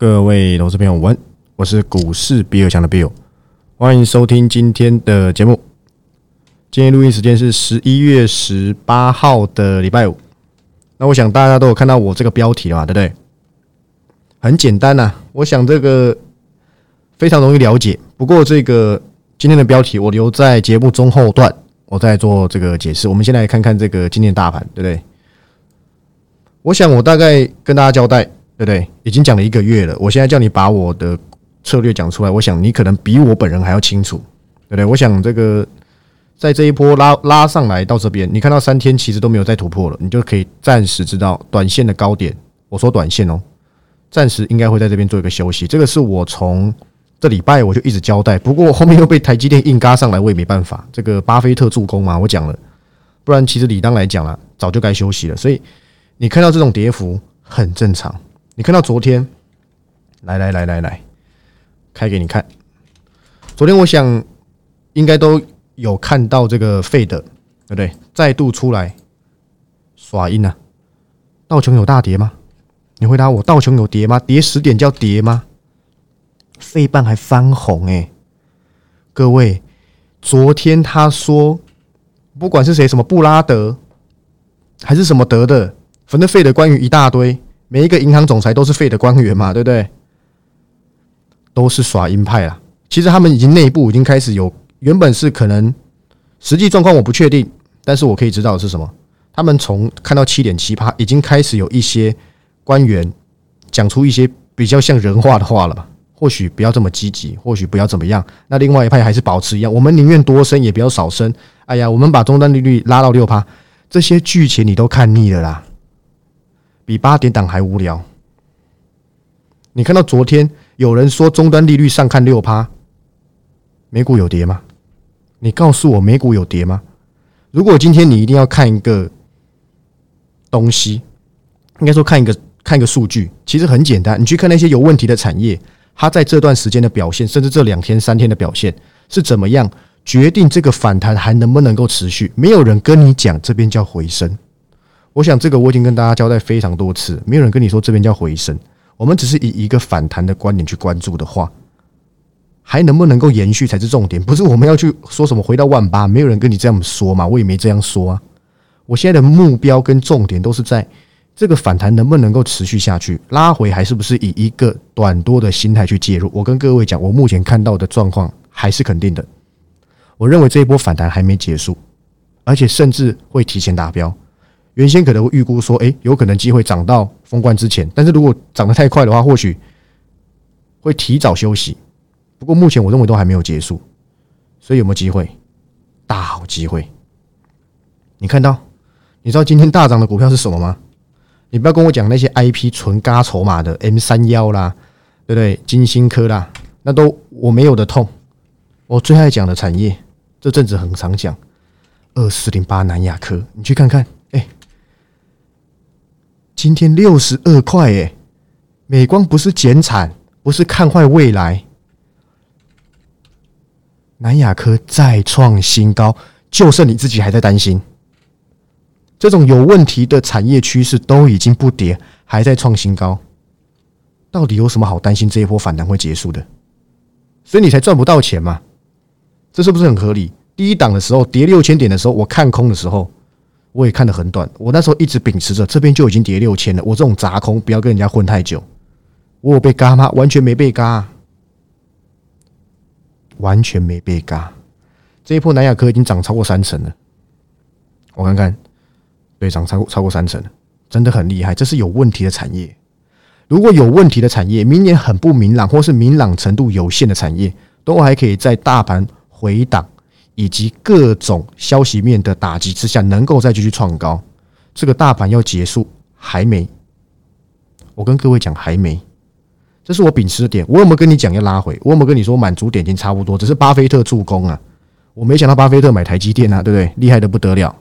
各位投资朋友，晚，我是股市比尔强的 Bill，欢迎收听今天的节目。今天录音时间是十一月十八号的礼拜五。那我想大家都有看到我这个标题了嘛，对不对？很简单呐，我想这个非常容易了解。不过这个今天的标题我留在节目中后段，我再做这个解释。我们先来看看这个今天大盘，对不对？我想我大概跟大家交代。对不对？已经讲了一个月了，我现在叫你把我的策略讲出来，我想你可能比我本人还要清楚，对不对？我想这个在这一波拉拉上来到这边，你看到三天其实都没有再突破了，你就可以暂时知道短线的高点。我说短线哦，暂时应该会在这边做一个休息。这个是我从这礼拜我就一直交代，不过后面又被台积电硬嘎上来，我也没办法。这个巴菲特助攻嘛，我讲了，不然其实理当来讲了，早就该休息了。所以你看到这种跌幅很正常。你看到昨天，来来来来来，开给你看。昨天我想应该都有看到这个费的，对不对？再度出来耍阴啊！道琼有大跌吗？你回答我，道琼有跌吗？跌十点叫跌吗？废半还翻红哎！各位，昨天他说，不管是谁，什么布拉德还是什么德的，反正废的关于一大堆。每一个银行总裁都是废的官员嘛，对不对？都是耍鹰派啦。其实他们已经内部已经开始有，原本是可能实际状况我不确定，但是我可以知道的是什么？他们从看到七点七趴，已经开始有一些官员讲出一些比较像人话的话了吧？或许不要这么积极，或许不要怎么样。那另外一派还是保持一样，我们宁愿多升也不要少升。哎呀，我们把终端利率拉到六趴，这些剧情你都看腻了啦。比八点档还无聊。你看到昨天有人说终端利率上看六趴，美股有跌吗？你告诉我美股有跌吗？如果今天你一定要看一个东西，应该说看一个看一个数据，其实很简单，你去看那些有问题的产业，它在这段时间的表现，甚至这两天三天的表现是怎么样，决定这个反弹还能不能够持续？没有人跟你讲这边叫回升。我想这个我已经跟大家交代非常多次，没有人跟你说这边叫回升，我们只是以一个反弹的观点去关注的话，还能不能够延续才是重点，不是我们要去说什么回到万八，没有人跟你这样说嘛，我也没这样说啊。我现在的目标跟重点都是在这个反弹能不能够持续下去，拉回还是不是以一个短多的心态去介入？我跟各位讲，我目前看到的状况还是肯定的，我认为这一波反弹还没结束，而且甚至会提前达标。原先可能会预估说，哎，有可能机会涨到封关之前，但是如果涨得太快的话，或许会提早休息。不过目前我认为都还没有结束，所以有没有机会？大好机会！你看到？你知道今天大涨的股票是什么吗？你不要跟我讲那些 IP 纯嘎筹码的 M 三幺啦，对不对？金星科啦，那都我没有的痛。我最爱讲的产业，这阵子很常讲二四零八南亚科，你去看看。今天六十二块耶，美光不是减产，不是看坏未来。南亚科再创新高，就剩你自己还在担心。这种有问题的产业趋势都已经不跌，还在创新高，到底有什么好担心？这一波反弹会结束的，所以你才赚不到钱嘛？这是不是很合理？第一档的时候跌六千点的时候，我看空的时候。我也看得很短，我那时候一直秉持着这边就已经跌六千了，我这种砸空不要跟人家混太久。我有被嘎吗？完全没被嘎，完全没被嘎。这一波南亚科已经涨超过三成了，我看看，对，涨超过超过三成了，真的很厉害。这是有问题的产业，如果有问题的产业，明年很不明朗，或是明朗程度有限的产业，都还可以在大盘回档。以及各种消息面的打击之下，能够再继续创高，这个大盘要结束还没？我跟各位讲还没，这是我秉持的点。我有没有跟你讲要拉回？我有没有跟你说满足点已经差不多？只是巴菲特助攻啊！我没想到巴菲特买台积电啊，对不对？厉害的不得了，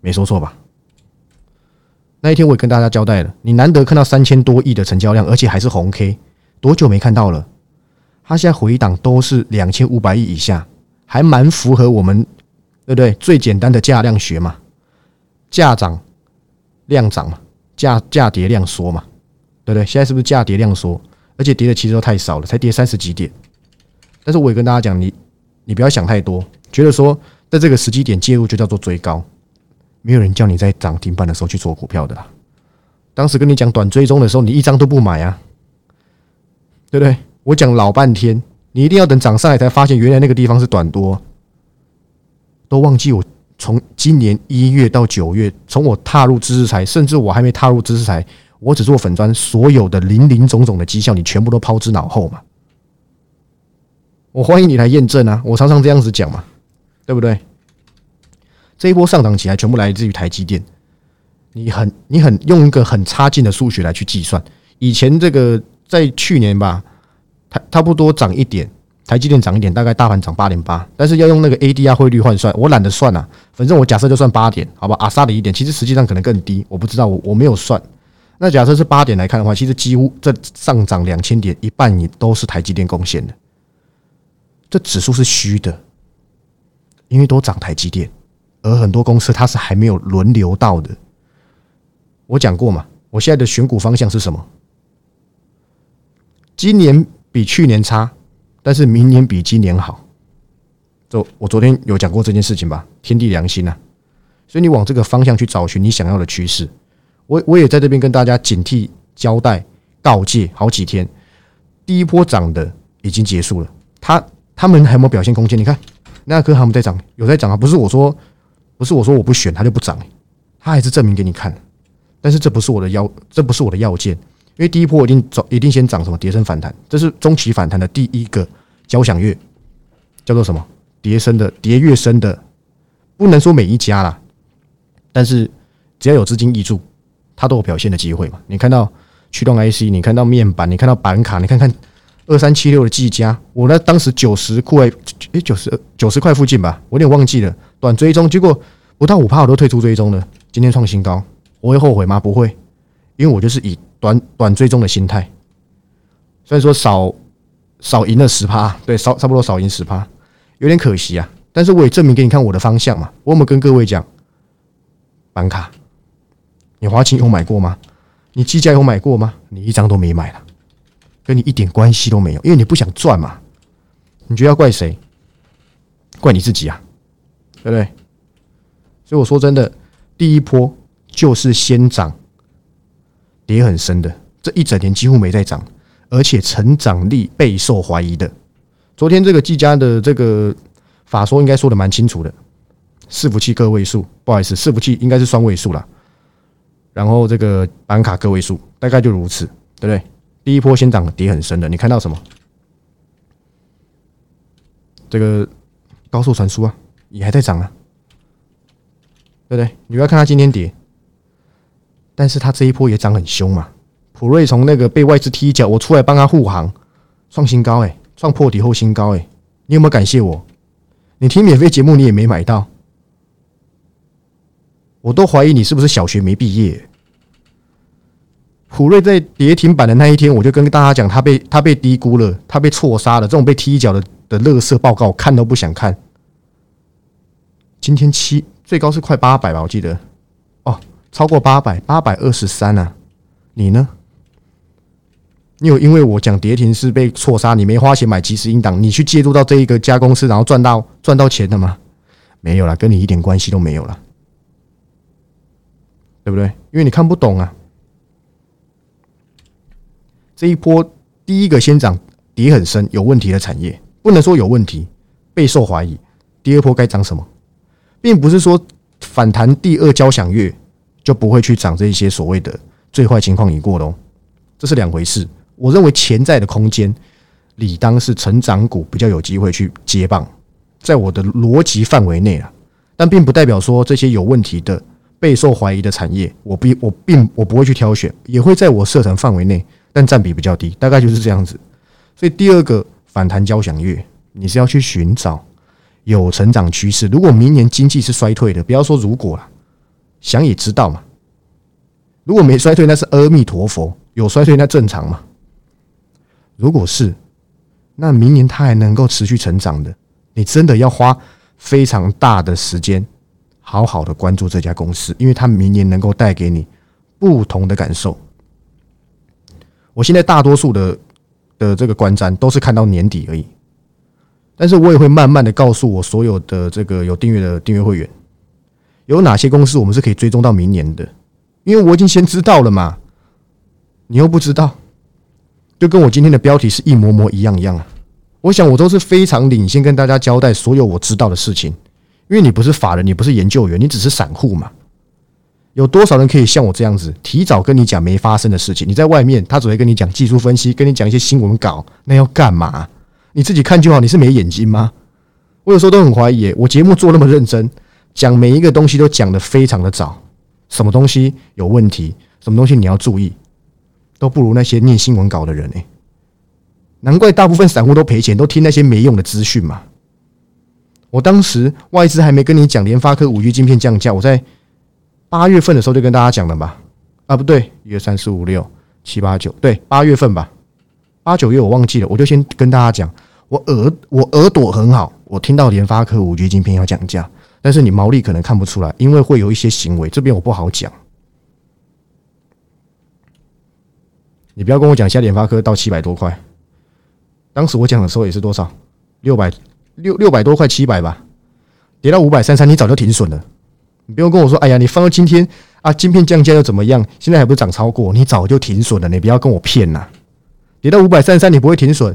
没说错吧？那一天我也跟大家交代了，你难得看到三千多亿的成交量，而且还是红 K，多久没看到了？它现在回档都是两千五百亿以下，还蛮符合我们对不对？最简单的价量学嘛，价涨量涨嘛，价价跌量缩嘛，对不对？现在是不是价跌量缩？而且跌的其实都太少了，才跌三十几点。但是我也跟大家讲，你你不要想太多，觉得说在这个时机点介入就叫做追高，没有人叫你在涨停板的时候去做股票的啦。当时跟你讲短追踪的时候，你一张都不买啊，对不对？我讲老半天，你一定要等涨上来才发现，原来那个地方是短多，都忘记我。从今年一月到九月，从我踏入知识财，甚至我还没踏入知识财，我只做粉砖，所有的林林总总的绩效，你全部都抛之脑后嘛？我欢迎你来验证啊！我常常这样子讲嘛，对不对？这一波上涨起来，全部来自于台积电。你很你很用一个很差劲的数学来去计算，以前这个在去年吧，它差不多涨一点。台积电涨一点，大概大盘涨八点八，但是要用那个 ADR 汇率换算，我懒得算了，反正我假设就算八点，好吧？阿萨的一点，其实实际上可能更低，我不知道，我我没有算。那假设是八点来看的话，其实几乎这上涨两千点，一半也都是台积电贡献的。这指数是虚的，因为都涨台积电，而很多公司它是还没有轮流到的。我讲过嘛，我现在的选股方向是什么？今年比去年差。但是明年比今年好，就我昨天有讲过这件事情吧，天地良心呐，所以你往这个方向去找寻你想要的趋势。我我也在这边跟大家警惕、交代、告诫好几天。第一波涨的已经结束了，他他们还有没有表现空间？你看那颗他们在涨，有在涨啊，不是我说，不是我说我不选它就不涨，他还是证明给你看。但是这不是我的要，这不是我的要件。因为第一波一定走，一定先涨什么跌升反弹，这是中期反弹的第一个交响乐，叫做什么跌升的跌越升的，不能说每一家啦，但是只要有资金挹注，它都有表现的机会嘛。你看到驱动 IC，你看到面板，你看到板卡，你看看二三七六的技嘉，我呢当时九十块，诶九十九十块附近吧，我有点忘记了，短追踪，结果不到五趴我都退出追踪了，今天创新高，我会后悔吗？不会，因为我就是以。短短追踪的心态，虽然说少少赢了十趴，对，少差不多少赢十趴，有点可惜啊。但是我也证明给你看我的方向嘛。我有没有跟各位讲，板卡，你华勤有买过吗？你技嘉有买过吗？你一张都没买了，跟你一点关系都没有，因为你不想赚嘛。你觉得要怪谁？怪你自己啊，对不对？所以我说真的，第一波就是先涨。跌很深的，这一整年几乎没在涨，而且成长力备受怀疑的。昨天这个技嘉的这个法说应该说的蛮清楚的，伺服器个位数，不好意思，伺服器应该是双位数了。然后这个板卡个位数，大概就如此，对不对？第一波先涨，跌很深的，你看到什么？这个高速传输啊，也还在涨啊，对不对？你不要看它今天跌。但是他这一波也涨很凶嘛，普瑞从那个被外资踢脚，我出来帮他护航，创新高哎，创破底后新高哎，你有没有感谢我？你听免费节目你也没买到，我都怀疑你是不是小学没毕业。普瑞在跌停板的那一天，我就跟大家讲，他被他被低估了，他被错杀了，这种被踢脚的的乐色报告看都不想看。今天七最高是快八百吧，我记得。超过八百，八百二十三啊！你呢？你有因为我讲跌停是被错杀，你没花钱买即时应档，你去介入到这一个家公司，然后赚到赚到钱的吗？没有了，跟你一点关系都没有了，对不对？因为你看不懂啊！这一波第一个先涨跌很深有问题的产业，不能说有问题，备受怀疑。第二波该涨什么，并不是说反弹第二交响乐。就不会去涨这一些所谓的最坏情况已过喽，这是两回事。我认为潜在的空间，理当是成长股比较有机会去接棒，在我的逻辑范围内啊，但并不代表说这些有问题的、备受怀疑的产业，我不我并我不会去挑选，也会在我设成范围内，但占比比较低，大概就是这样子。所以第二个反弹交响乐，你是要去寻找有成长趋势。如果明年经济是衰退的，不要说如果了。想也知道嘛，如果没衰退，那是阿弥陀佛；有衰退，那正常嘛。如果是，那明年它还能够持续成长的，你真的要花非常大的时间，好好的关注这家公司，因为它明年能够带给你不同的感受。我现在大多数的的这个观瞻都是看到年底而已，但是我也会慢慢的告诉我所有的这个有订阅的订阅会员，有哪些公司我们是可以追踪到明年的，因为我已经先知道了嘛，你又不知道，就跟我今天的标题是一模模一样一样。我想我都是非常领先跟大家交代所有我知道的事情，因为你不是法人，你不是研究员，你只是散户嘛。有多少人可以像我这样子，提早跟你讲没发生的事情？你在外面，他只会跟你讲技术分析，跟你讲一些新闻稿，那要干嘛？你自己看就好。你是没眼睛吗？我有时候都很怀疑，我节目做那么认真，讲每一个东西都讲得非常的早，什么东西有问题，什么东西你要注意，都不如那些念新闻稿的人哎。难怪大部分散户都赔钱，都听那些没用的资讯嘛。我当时外资还没跟你讲联发科五 G 晶片降价，我在。八月份的时候就跟大家讲了吧？啊，不对，一二三四五六七八九，对，八月份吧，八九月我忘记了，我就先跟大家讲，我耳我耳朵很好，我听到联发科五 G 晶片要降价，但是你毛利可能看不出来，因为会有一些行为，这边我不好讲。你不要跟我讲，现在联发科到七百多块，当时我讲的时候也是多少？六百六六百多块，七百吧，跌到五百三三，你早就停损了。你不用跟我说，哎呀，你放到今天啊，晶片降价又怎么样？现在还不是涨超过？你早就停损了，你不要跟我骗呐！跌到五百三十三，你不会停损？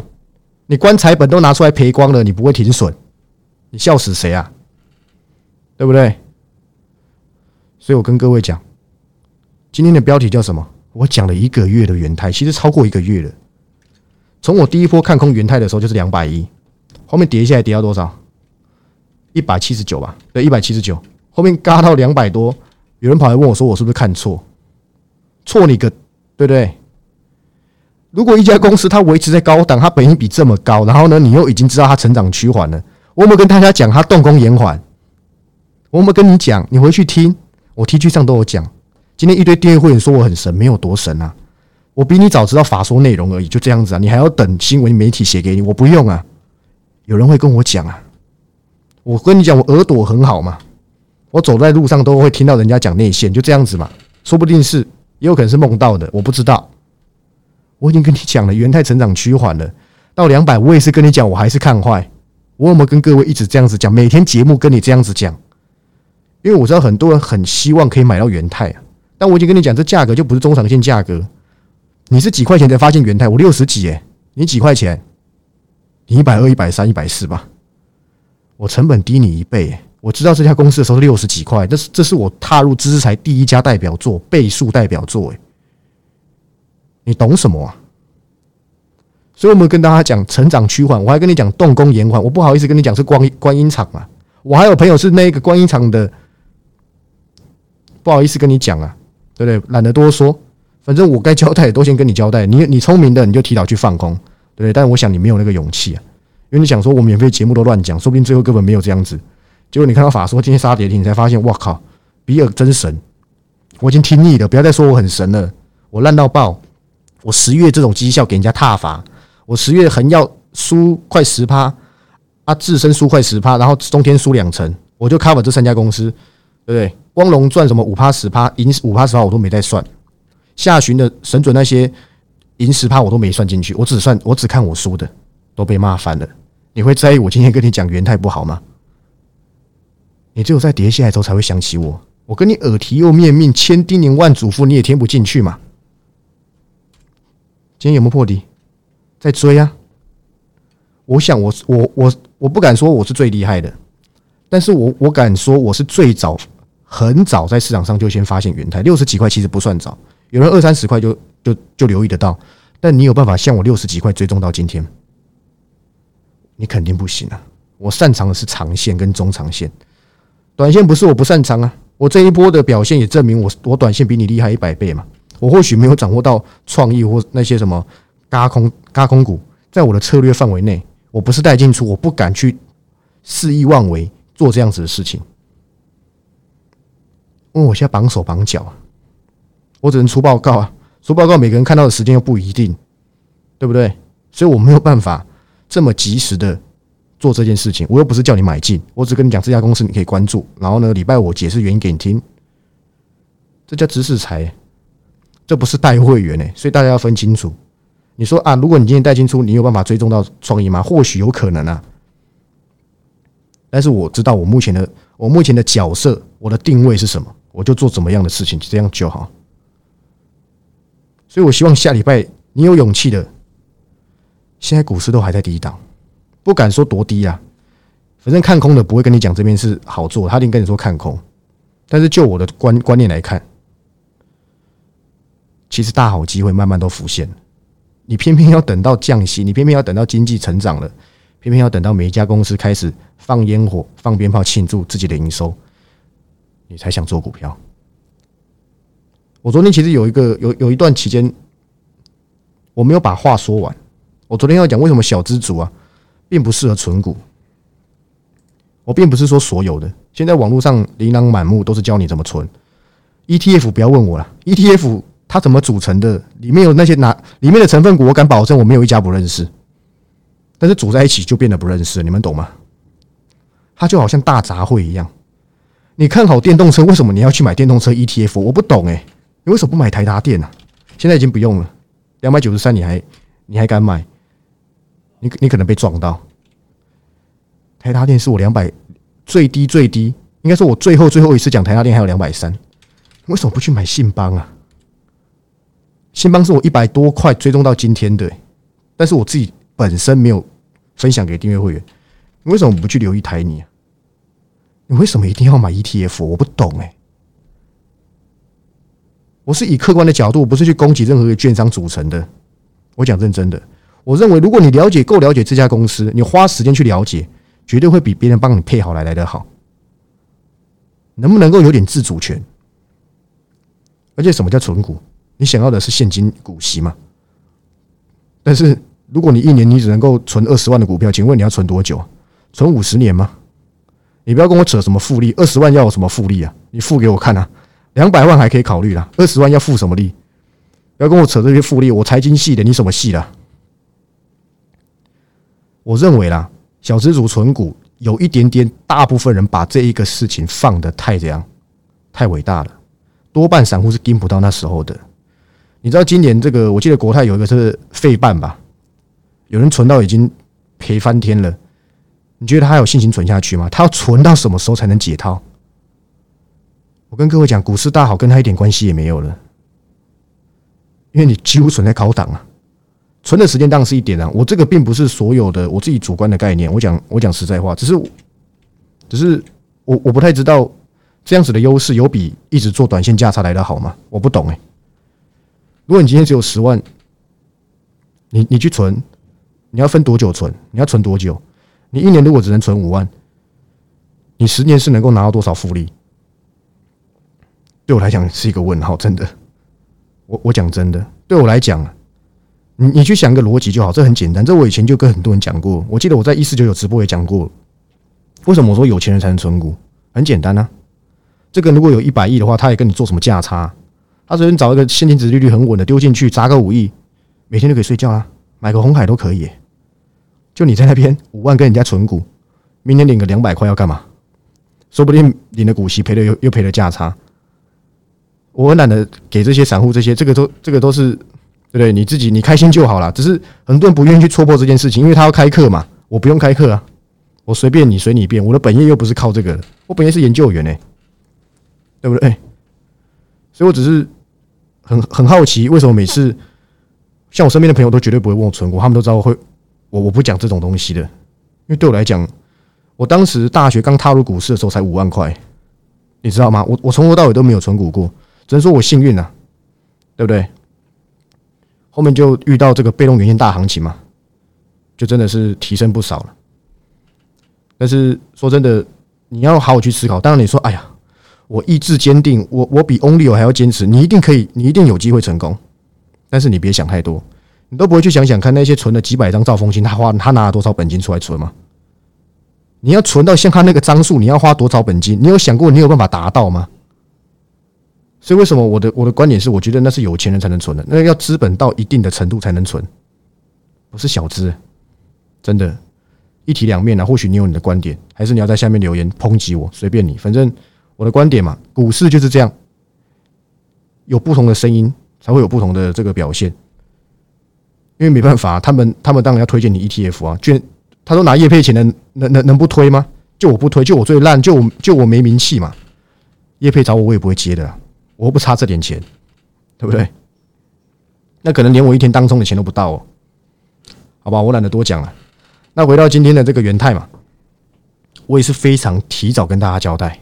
你棺材本都拿出来赔光了，你不会停损？你笑死谁啊？对不对？所以我跟各位讲，今天的标题叫什么？我讲了一个月的元泰，其实超过一个月了。从我第一波看空元泰的时候就是两百一，后面跌下来跌到多少？一百七十九吧？对，一百七十九。后面嘎到两百多，有人跑来问我说：“我是不是看错？错你个，对不对？如果一家公司它维持在高档，它本益比这么高，然后呢，你又已经知道它成长趋缓了，我有没有跟大家讲它动工延缓？我有没有跟你讲？你回去听，我 T 恤上都有讲。今天一堆订阅会员说我很神，没有多神啊，我比你早知道法说内容而已，就这样子啊。你还要等新闻媒体写给你，我不用啊。有人会跟我讲啊，我跟你讲，我耳朵很好嘛。”我走在路上都会听到人家讲内线，就这样子嘛，说不定是，也有可能是梦到的，我不知道。我已经跟你讲了，元泰成长趋缓了，到两百，我也是跟你讲，我还是看坏。我有没有跟各位一直这样子讲？每天节目跟你这样子讲，因为我知道很多人很希望可以买到元泰啊，但我已经跟你讲，这价格就不是中长线价格。你是几块钱才发现元泰？我六十几诶，你几块钱？你一百二、一百三、一百四吧，我成本低你一倍。我知道这家公司的时候是六十几块，这是这是我踏入知识财第一家代表作，倍数代表作。哎，你懂什么啊？所以我们跟大家讲成长趋缓，我还跟你讲动工延缓，我不好意思跟你讲是光观音厂啊。我还有朋友是那个观音厂的，不好意思跟你讲啊，对不对？懒得多说，反正我该交代都先跟你交代。你你聪明的你就提早去放空，对不对？但我想你没有那个勇气啊，因为你想说我免费节目都乱讲，说不定最后根本没有这样子。结果你看到法说今天杀跌停，你才发现，哇靠，比尔真神！我已经听腻了，不要再说我很神了，我烂到爆！我十月这种绩效给人家踏伐，我十月横要输快十趴，啊，自身输快十趴，然后中天输两成，我就 cover 这三家公司，对不对？光荣赚什么五趴十趴，赢五趴十趴我都没在算，下旬的神准那些赢十趴我都没算进去，我只算我只看我输的，都被骂翻了。你会在意我今天跟你讲元泰不好吗？你只有在跌下来之后才会想起我。我跟你耳提又面命，千叮咛万嘱咐，你也听不进去嘛？今天有没有破底？在追啊！我想，我我我我不敢说我是最厉害的，但是我我敢说我是最早很早在市场上就先发现元泰六十几块其实不算早，有人二三十块就就就留意得到，但你有办法像我六十几块追踪到今天？你肯定不行啊！我擅长的是长线跟中长线。短线不是我不擅长啊，我这一波的表现也证明我我短线比你厉害一百倍嘛。我或许没有掌握到创意或那些什么嘎空嘎空股，在我的策略范围内，我不是带进出，我不敢去肆意妄为做这样子的事情。因为我现在绑手绑脚，我只能出报告啊，出报告每个人看到的时间又不一定，对不对？所以我没有办法这么及时的。做这件事情，我又不是叫你买进，我只跟你讲这家公司你可以关注。然后呢，礼拜我解释原因给你听。这叫知识财，这不是带会员哎，所以大家要分清楚。你说啊，如果你今天带进出，你有办法追踪到创意吗？或许有可能啊。但是我知道我目前的我目前的角色，我的定位是什么，我就做怎么样的事情，这样就好。所以我希望下礼拜你有勇气的。现在股市都还在低档，不敢说多低啊。反正看空的不会跟你讲这边是好做，他一定跟你说看空。但是就我的观观念来看，其实大好机会慢慢都浮现了。你偏偏要等到降息，你偏偏要等到经济成长了，偏偏要等到每一家公司开始放烟火、放鞭炮庆祝自己的营收，你才想做股票。我昨天其实有一个有有一段期间，我没有把话说完。我昨天要讲为什么小资族啊，并不适合存股。我并不是说所有的，现在网络上琳琅满目，都是教你怎么存 ETF。不要问我了，ETF 它怎么组成的？里面有那些哪里面的成分股，我敢保证我没有一家不认识。但是组在一起就变得不认识，你们懂吗？它就好像大杂烩一样。你看好电动车，为什么你要去买电动车 ETF？我不懂哎，你为什么不买台达电呢？现在已经不用了，两百九十三，你还你还敢买？你你可能被撞到，台达电是我两百最低最低，应该说我最后最后一次讲台达电还有两百三，为什么不去买信邦啊？信邦是我一百多块追踪到今天的，但是我自己本身没有分享给订阅会员，为什么不去留意台泥啊？你为什么一定要买 ETF？我不懂哎，我是以客观的角度，不是去攻击任何一个券商组成的，我讲认真的。我认为，如果你了解够了解这家公司，你花时间去了解，绝对会比别人帮你配好来来的好。能不能够有点自主权？而且，什么叫存股？你想要的是现金股息吗？但是，如果你一年你只能够存二十万的股票，请问你要存多久？存五十年吗？你不要跟我扯什么复利，二十万要有什么复利啊？你付给我看啊！两百万还可以考虑啦，二十万要付什么利？不要跟我扯这些复利，我财经系的，你什么系的？我认为啦，小资主存股有一点点，大部分人把这一个事情放的太这样，太伟大了。多半散户是盯不到那时候的。你知道今年这个，我记得国泰有一个是费半吧，有人存到已经赔翻天了。你觉得他有信心存下去吗？他要存到什么时候才能解套？我跟各位讲，股市大好跟他一点关系也没有了，因为你几乎存在高档啊。存的时间当然是一点啊，我这个并不是所有的我自己主观的概念，我讲我讲实在话，只是只是我我不太知道这样子的优势有比一直做短线价差来的好吗？我不懂哎。如果你今天只有十万，你你去存，你要分多久存？你要存多久？你一年如果只能存五万，你十年是能够拿到多少复利？对我来讲是一个问号，真的。我我讲真的，对我来讲。你你去想一个逻辑就好，这很简单。这我以前就跟很多人讲过，我记得我在一四九九直播也讲过。为什么我说有钱人才能存股？很简单啊，这个如果有一百亿的话，他也跟你做什么价差？他随便找一个现金值利率很稳的丢进去，砸个五亿，每天就可以睡觉啊，买个红海都可以。就你在那边五万跟人家存股，明年领个两百块要干嘛？说不定领的股息赔了又又赔了价差。我很懒得给这些散户这些，这个都这个都是。对不对？你自己你开心就好了。只是很多人不愿意去戳破这件事情，因为他要开课嘛。我不用开课啊，我随便你随你便。我的本业又不是靠这个，我本业是研究员呢，对不对？所以我只是很很好奇，为什么每次像我身边的朋友都绝对不会问我存股，他们都知道我会我我不讲这种东西的，因为对我来讲，我当时大学刚踏入股市的时候才五万块，你知道吗？我我从头到尾都没有存股过，只能说我幸运啊，对不对？后面就遇到这个被动元件大行情嘛，就真的是提升不少了。但是说真的，你要好好去思考。当然你说，哎呀，我意志坚定，我我比 Only 还要坚持，你一定可以，你一定有机会成功。但是你别想太多，你都不会去想想看那些存了几百张兆丰金，他花他拿了多少本金出来存吗？你要存到像他那个张数，你要花多少本金？你有想过你有办法达到吗？所以，为什么我的我的观点是，我觉得那是有钱人才能存的，那要资本到一定的程度才能存，不是小资，真的，一体两面啊。或许你有你的观点，还是你要在下面留言抨击我，随便你，反正我的观点嘛，股市就是这样，有不同的声音才会有不同的这个表现。因为没办法，他们他们当然要推荐你 ETF 啊，就他说拿叶配钱能能能能不推吗？就我不推，就我最烂，就我就我没名气嘛。叶配找我，我也不会接的，我又不差这点钱，对不对？那可能连我一天当中的钱都不到哦。好吧，我懒得多讲了。那回到今天的这个元泰嘛，我也是非常提早跟大家交代。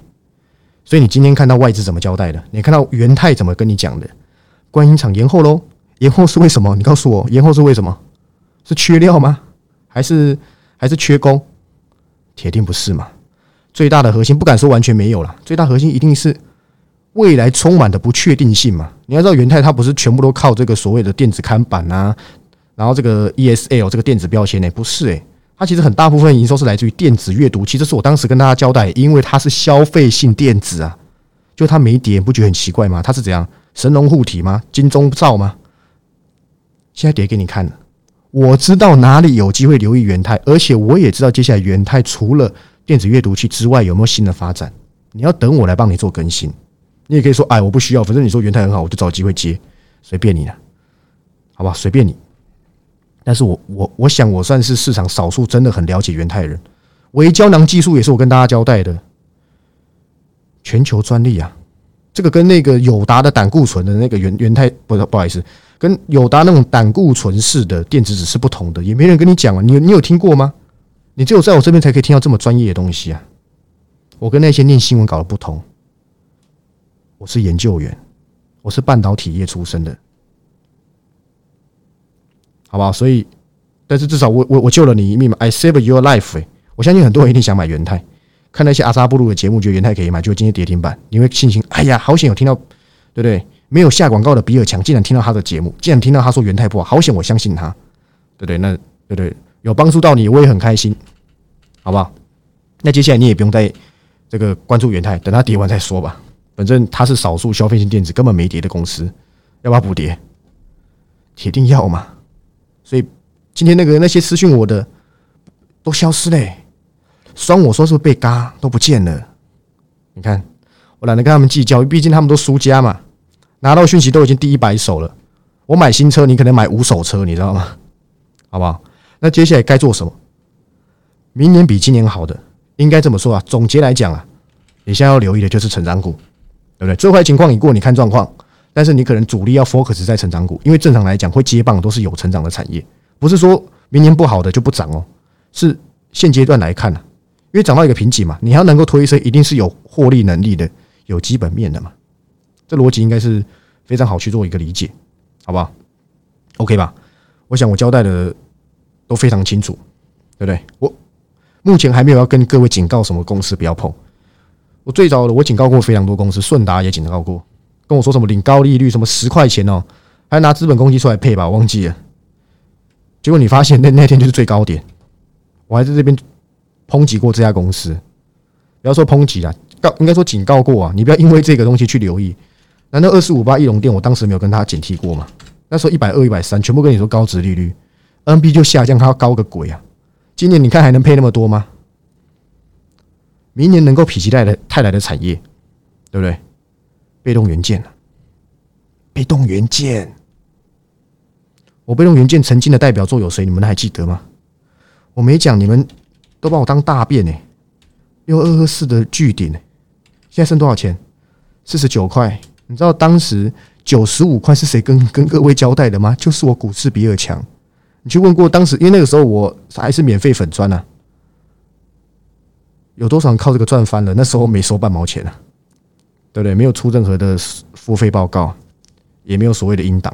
所以你今天看到外资怎么交代的？你看到元泰怎么跟你讲的？观音厂延后喽，延后是为什么？你告诉我，延后是为什么？是缺料吗？还是还是缺工？铁定不是嘛。最大的核心不敢说完全没有了，最大核心一定是未来充满的不确定性嘛。你要知道，元泰它不是全部都靠这个所谓的电子看板啊，然后这个 ESL 这个电子标签呢，不是诶，它其实很大部分营收是来自于电子阅读器。这是我当时跟大家交代，因为它是消费性电子啊，就它没跌，不觉得很奇怪吗？它是怎样神龙护体吗？金钟罩吗？现在叠给你看了，我知道哪里有机会留意元泰，而且我也知道接下来元泰除了电子阅读器之外有没有新的发展？你要等我来帮你做更新，你也可以说，哎，我不需要，反正你说元泰很好，我就找机会接，随便你了，好吧，随便你。但是我我我想我算是市场少数真的很了解元泰人，微胶囊技术也是我跟大家交代的，全球专利啊，这个跟那个友达的胆固醇的那个元元泰不不好意思，跟友达那种胆固醇式的电子纸是不同的，也没人跟你讲啊，你你有听过吗？你只有在我这边才可以听到这么专业的东西啊！我跟那些念新闻稿的不同，我是研究员，我是半导体业出身的，好不好？所以，但是至少我我我救了你一命嘛！I save your life。我相信很多人一定想买元泰，看那些阿萨布鲁的节目，觉得元泰可以买，就今天跌停板，你会庆幸，哎呀，好险有听到，对不对？没有下广告的比尔强，竟然听到他的节目，竟然听到他说元泰不好，好险我相信他，对不对？那对不对？有帮助到你，我也很开心，好不好？那接下来你也不用再这个关注元泰，等他跌完再说吧。反正他是少数消费性电子根本没跌的公司，要不要补跌？铁定要嘛。所以今天那个那些私讯我的都消失嘞，酸我说是不是被嘎都不见了？你看我懒得跟他们计较，毕竟他们都输家嘛。拿到讯息都已经第一百手了，我买新车，你可能买五手车，你知道吗？好不好？那接下来该做什么？明年比今年好的，应该这么说啊。总结来讲啊，你现在要留意的就是成长股，对不对？最坏情况已过，你看状况。但是你可能主力要 focus 在成长股，因为正常来讲会接棒都是有成长的产业，不是说明年不好的就不涨哦。是现阶段来看呢，因为涨到一个瓶颈嘛，你要能够推升，一定是有获利能力的，有基本面的嘛。这逻辑应该是非常好去做一个理解，好不好？OK 吧？我想我交代的。都非常清楚，对不对？我目前还没有要跟各位警告什么公司不要碰。我最早的我警告过非常多公司，顺达也警告过，跟我说什么领高利率，什么十块钱哦，还拿资本公积出来配吧，我忘记了。结果你发现那那天就是最高点，我还在这边抨击过这家公司，不要说抨击了，告应该说警告过啊，你不要因为这个东西去留意。难道二四五八翼龙店我当时没有跟他警惕过吗？那时候一百二、一百三，全部跟你说高值利率。N B 就下降，它要高个鬼啊！今年你看还能配那么多吗？明年能够否极泰来泰来的产业，对不对？被动元件被动元件，我被动元件曾经的代表作有谁？你们还记得吗？我没讲，你们都把我当大便呢。六二二四的巨顶，现在剩多少钱？四十九块。你知道当时九十五块是谁跟跟各位交代的吗？就是我股市比尔强。你去问过当时，因为那个时候我还是免费粉砖呢，有多少人靠这个赚翻了？那时候没收半毛钱啊，对不对？没有出任何的付费报告，也没有所谓的音档，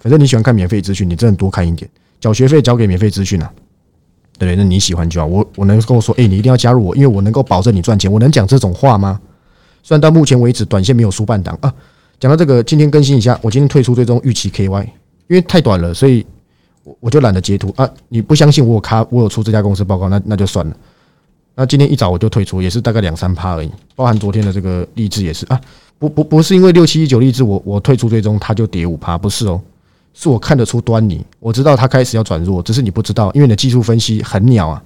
反正你喜欢看免费资讯，你真的多看一点，缴学费交给免费资讯啊，对？那你喜欢就好。我我能跟我说，哎，你一定要加入我，因为我能够保证你赚钱。我能讲这种话吗？虽然到目前为止短线没有输半档啊。讲到这个，今天更新一下，我今天退出最终预期 KY，因为太短了，所以。我我就懒得截图啊！你不相信我有卡，我有出这家公司报告，那那就算了。那今天一早我就退出，也是大概两三趴而已，包含昨天的这个励志也是啊。不不不是因为六七一九励志我我退出最终它就跌五趴，不是哦，是我看得出端倪，我知道它开始要转弱，只是你不知道，因为你的技术分析很鸟啊。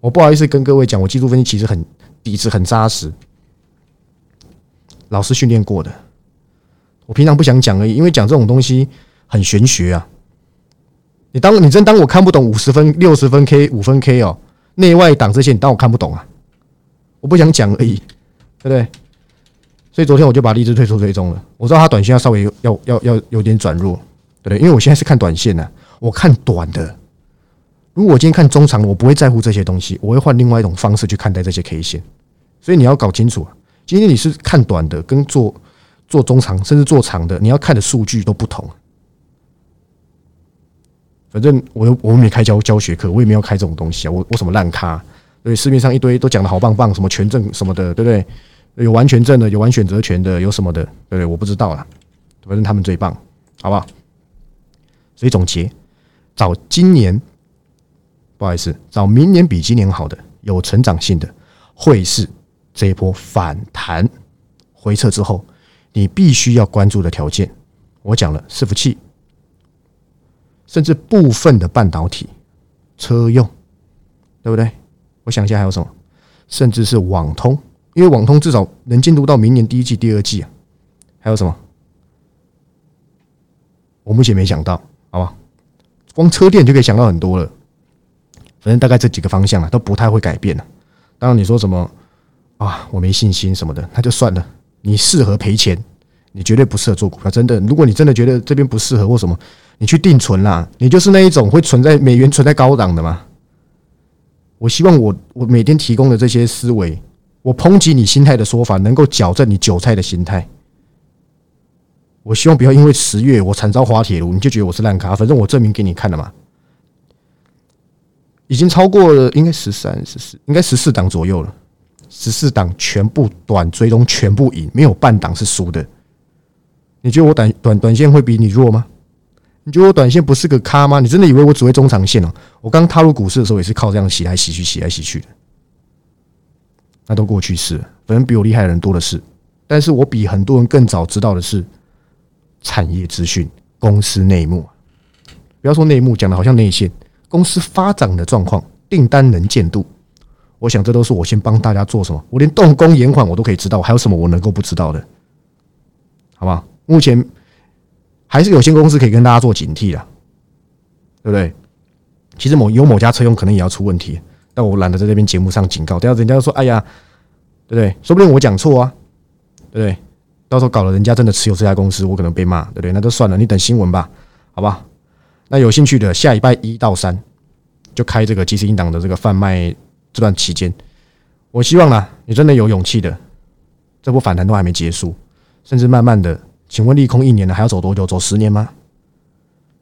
我不好意思跟各位讲，我技术分析其实很底子很扎实，老师训练过的。我平常不想讲而已，因为讲这种东西很玄学啊。你当你真当我看不懂五十分、六十分 K、五分 K 哦，内外档这些，你当我看不懂啊？我不想讲而已，对不对？所以昨天我就把荔枝退出追踪了。我知道它短线要稍微要要要有点转弱，对不对？因为我现在是看短线的，我看短的。如果我今天看中长，我不会在乎这些东西，我会换另外一种方式去看待这些 K 线。所以你要搞清楚，今天你是看短的，跟做做中长，甚至做长的，你要看的数据都不同。反正我又我没开教教学课，我也没有开这种东西啊。我我什么烂咖？对，市面上一堆都讲的好棒棒，什么权证什么的，对不对？有完全证的，有完选择权的，有什么的，对不对？我不知道啦，反正他们最棒，好不好？所以总结，找今年。不好意思，找明年比今年好的、有成长性的，会是这一波反弹回撤之后，你必须要关注的条件。我讲了，伺服器，甚至部分的半导体、车用，对不对？我想一下还有什么，甚至是网通，因为网通至少能进入到明年第一季、第二季啊。还有什么？我目前没想到，好吧？光车电就可以想到很多了。反正大概这几个方向啊，都不太会改变了。当然你说什么啊，我没信心什么的，那就算了。你适合赔钱，你绝对不适合做股票。真的，如果你真的觉得这边不适合或什么，你去定存啦。你就是那一种会存在美元存在高档的嘛。我希望我我每天提供的这些思维，我抨击你心态的说法，能够矫正你韭菜的心态。我希望不要因为十月我惨遭滑铁卢，你就觉得我是烂咖。反正我证明给你看了嘛。已经超过了，应该十三、十四，应该十四档左右了。十四档全部短追踪，全部赢，没有半档是输的。你觉得我短短短线会比你弱吗？你觉得我短线不是个咖吗？你真的以为我只会中长线哦？我刚踏入股市的时候也是靠这样洗来洗去、洗来洗去的。那都过去式，反正比我厉害的人多的是。但是我比很多人更早知道的是产业资讯、公司内幕。不要说内幕，讲的好像内线。公司发展的状况、订单能见度，我想这都是我先帮大家做什么。我连动工延缓我都可以知道，还有什么我能够不知道的？好吧，目前还是有些公司可以跟大家做警惕的，对不对？其实某有某家车用可能也要出问题，但我懒得在这边节目上警告，等下人家说：“哎呀，对不对？说不定我讲错啊，对不对？到时候搞了人家真的持有这家公司，我可能被骂，对不对？那就算了，你等新闻吧，好吧？那有兴趣的，下礼拜一到三就开这个即时音档的这个贩卖这段期间，我希望呢，你真的有勇气的，这波反弹都还没结束，甚至慢慢的，请问利空一年了，还要走多久？走十年吗？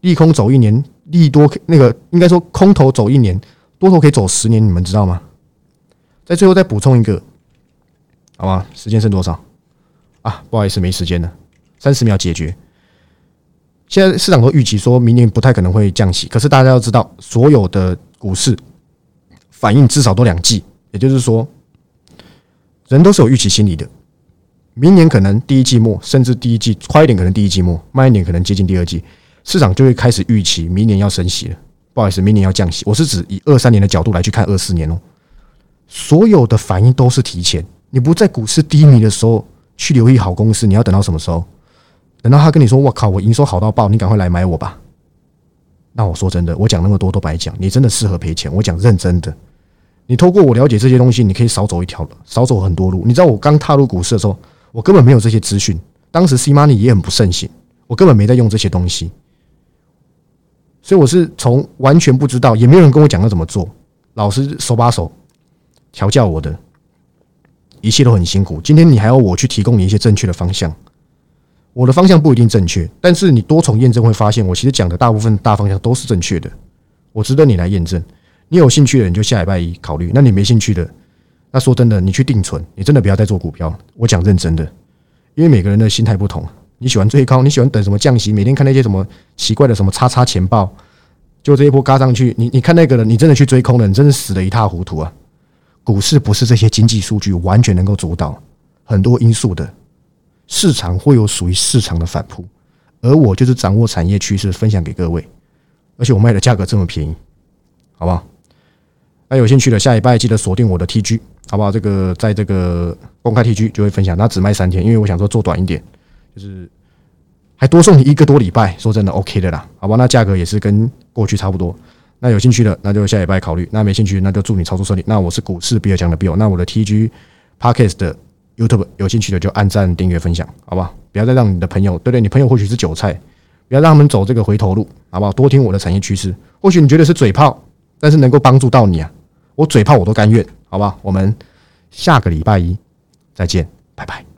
利空走一年，利多那个应该说空头走一年，多头可以走十年，你们知道吗？在最后再补充一个，好吧？时间剩多少？啊，不好意思，没时间了，三十秒解决。现在市场都预期说明年不太可能会降息，可是大家要知道，所有的股市反应至少都两季，也就是说，人都是有预期心理的。明年可能第一季末，甚至第一季快一点，可能第一季末慢一点，可能接近第二季，市场就会开始预期明年要升息了。不好意思，明年要降息。我是指以二三年的角度来去看二四年哦。所有的反应都是提前，你不在股市低迷的时候去留意好公司，你要等到什么时候？等到他跟你说“我靠，我营收好到爆，你赶快来买我吧”，那我说真的，我讲那么多都白讲。你真的适合赔钱，我讲认真的。你透过我了解这些东西，你可以少走一条路，少走很多路。你知道我刚踏入股市的时候，我根本没有这些资讯。当时 C money 也很不盛行，我根本没在用这些东西，所以我是从完全不知道，也没有人跟我讲要怎么做，老师手把手调教我的，一切都很辛苦。今天你还要我去提供你一些正确的方向。我的方向不一定正确，但是你多重验证会发现，我其实讲的大部分大方向都是正确的。我值得你来验证。你有兴趣的，你就下礼拜一考虑；那你没兴趣的，那说真的，你去定存，你真的不要再做股票。我讲认真的，因为每个人的心态不同。你喜欢追高，你喜欢等什么降息，每天看那些什么奇怪的什么叉叉钱报，就这一波嘎上去，你你看那个人，你真的去追空了，你真的死的一塌糊涂啊！股市不是这些经济数据完全能够主导，很多因素的。市场会有属于市场的反扑，而我就是掌握产业趋势，分享给各位。而且我卖的价格这么便宜，好不好？那有兴趣的，下礼拜记得锁定我的 TG，好不好？这个在这个公开 TG 就会分享，那只卖三天，因为我想说做短一点，就是还多送你一个多礼拜。说真的，OK 的啦，好吧？那价格也是跟过去差不多。那有兴趣的，那就下礼拜考虑；那没兴趣，那就祝你操作顺利。那我是股市比尔强的 Bill，那我的 TG Podcast 的 YouTube 有兴趣的就按赞、订阅、分享，好不好？不要再让你的朋友，对不对？你朋友或许是韭菜，不要让他们走这个回头路，好不好？多听我的产业趋势，或许你觉得是嘴炮，但是能够帮助到你啊！我嘴炮我都甘愿，好不好？我们下个礼拜一再见，拜拜。